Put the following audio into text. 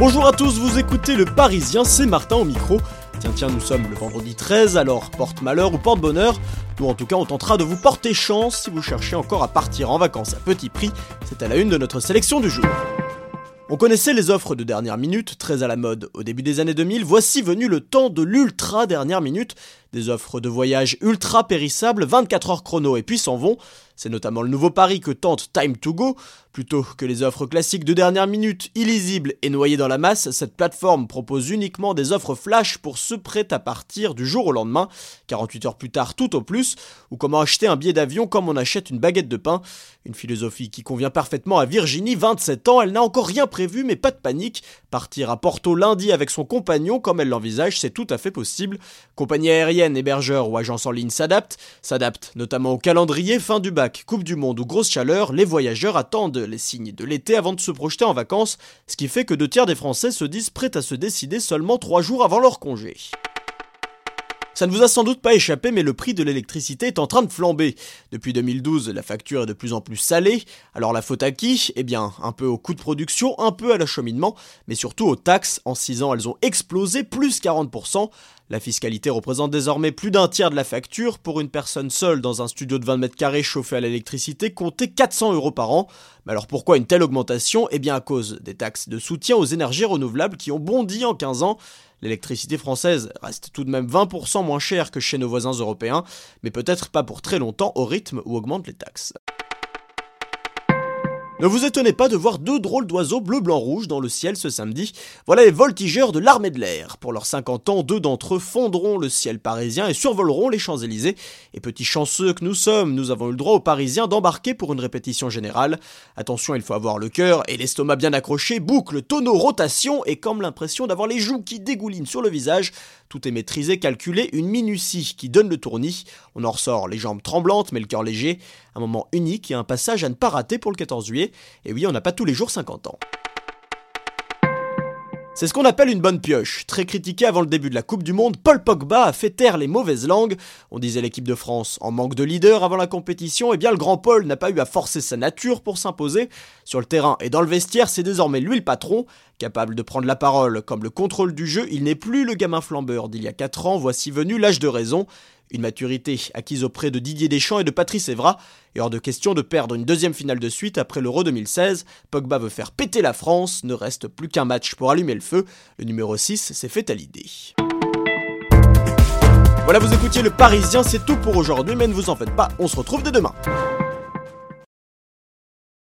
Bonjour à tous, vous écoutez Le Parisien, c'est Martin au micro. Tiens, tiens, nous sommes le vendredi 13, alors porte malheur ou porte bonheur. Nous, en tout cas, on tentera de vous porter chance si vous cherchez encore à partir en vacances à petit prix. C'est à la une de notre sélection du jour. On connaissait les offres de dernière minute, très à la mode au début des années 2000. Voici venu le temps de l'ultra dernière minute. Des offres de voyage ultra périssables, 24 heures chrono et puis s'en vont. C'est notamment le nouveau pari que tente Time to Go. Plutôt que les offres classiques de dernière minute, illisibles et noyées dans la masse, cette plateforme propose uniquement des offres flash pour ceux prêts à partir du jour au lendemain, 48 heures plus tard tout au plus, ou comment acheter un billet d'avion comme on achète une baguette de pain. Une philosophie qui convient parfaitement à Virginie, 27 ans, elle n'a encore rien mais pas de panique. Partir à Porto lundi avec son compagnon comme elle l'envisage, c'est tout à fait possible. Compagnie aérienne, hébergeur ou agence en ligne s'adaptent, s'adaptent notamment au calendrier fin du bac Coupe du Monde ou grosse chaleur, les voyageurs attendent les signes de l'été avant de se projeter en vacances, ce qui fait que deux tiers des Français se disent prêts à se décider seulement trois jours avant leur congé. Ça ne vous a sans doute pas échappé, mais le prix de l'électricité est en train de flamber. Depuis 2012, la facture est de plus en plus salée. Alors la faute à qui? Eh bien, un peu au coût de production, un peu à l'acheminement, mais surtout aux taxes. En 6 ans, elles ont explosé, plus 40%. La fiscalité représente désormais plus d'un tiers de la facture. Pour une personne seule dans un studio de 20 mètres carrés chauffé à l'électricité, comptez 400 euros par an. Mais alors pourquoi une telle augmentation? Eh bien à cause des taxes de soutien aux énergies renouvelables qui ont bondi en 15 ans. L'électricité française reste tout de même 20% moins chère que chez nos voisins européens, mais peut-être pas pour très longtemps au rythme où augmentent les taxes. Ne vous étonnez pas de voir deux drôles d'oiseaux bleu-blanc-rouge dans le ciel ce samedi. Voilà les voltigeurs de l'armée de l'air. Pour leurs 50 ans, deux d'entre eux fondront le ciel parisien et survoleront les Champs-Élysées. Et petits chanceux que nous sommes, nous avons eu le droit aux Parisiens d'embarquer pour une répétition générale. Attention, il faut avoir le cœur et l'estomac bien accroché, boucle, tonneau, rotation et comme l'impression d'avoir les joues qui dégoulinent sur le visage. Tout est maîtrisé, calculé, une minutie qui donne le tournis. On en ressort les jambes tremblantes mais le cœur léger. Un moment unique et un passage à ne pas rater pour le 14 juillet. Et oui, on n'a pas tous les jours 50 ans. C'est ce qu'on appelle une bonne pioche. Très critiqué avant le début de la Coupe du Monde, Paul Pogba a fait taire les mauvaises langues. On disait l'équipe de France en manque de leader avant la compétition, et eh bien le grand Paul n'a pas eu à forcer sa nature pour s'imposer. Sur le terrain et dans le vestiaire, c'est désormais lui le patron. Capable de prendre la parole comme le contrôle du jeu, il n'est plus le gamin flambeur d'il y a 4 ans, voici venu l'âge de raison. Une maturité acquise auprès de Didier Deschamps et de Patrice Evra, et hors de question de perdre une deuxième finale de suite après l'Euro 2016. Pogba veut faire péter la France, ne reste plus qu'un match pour allumer le feu. Le numéro 6 s'est fait à l'idée. Voilà, vous écoutiez le Parisien, c'est tout pour aujourd'hui, mais ne vous en faites pas, on se retrouve dès demain.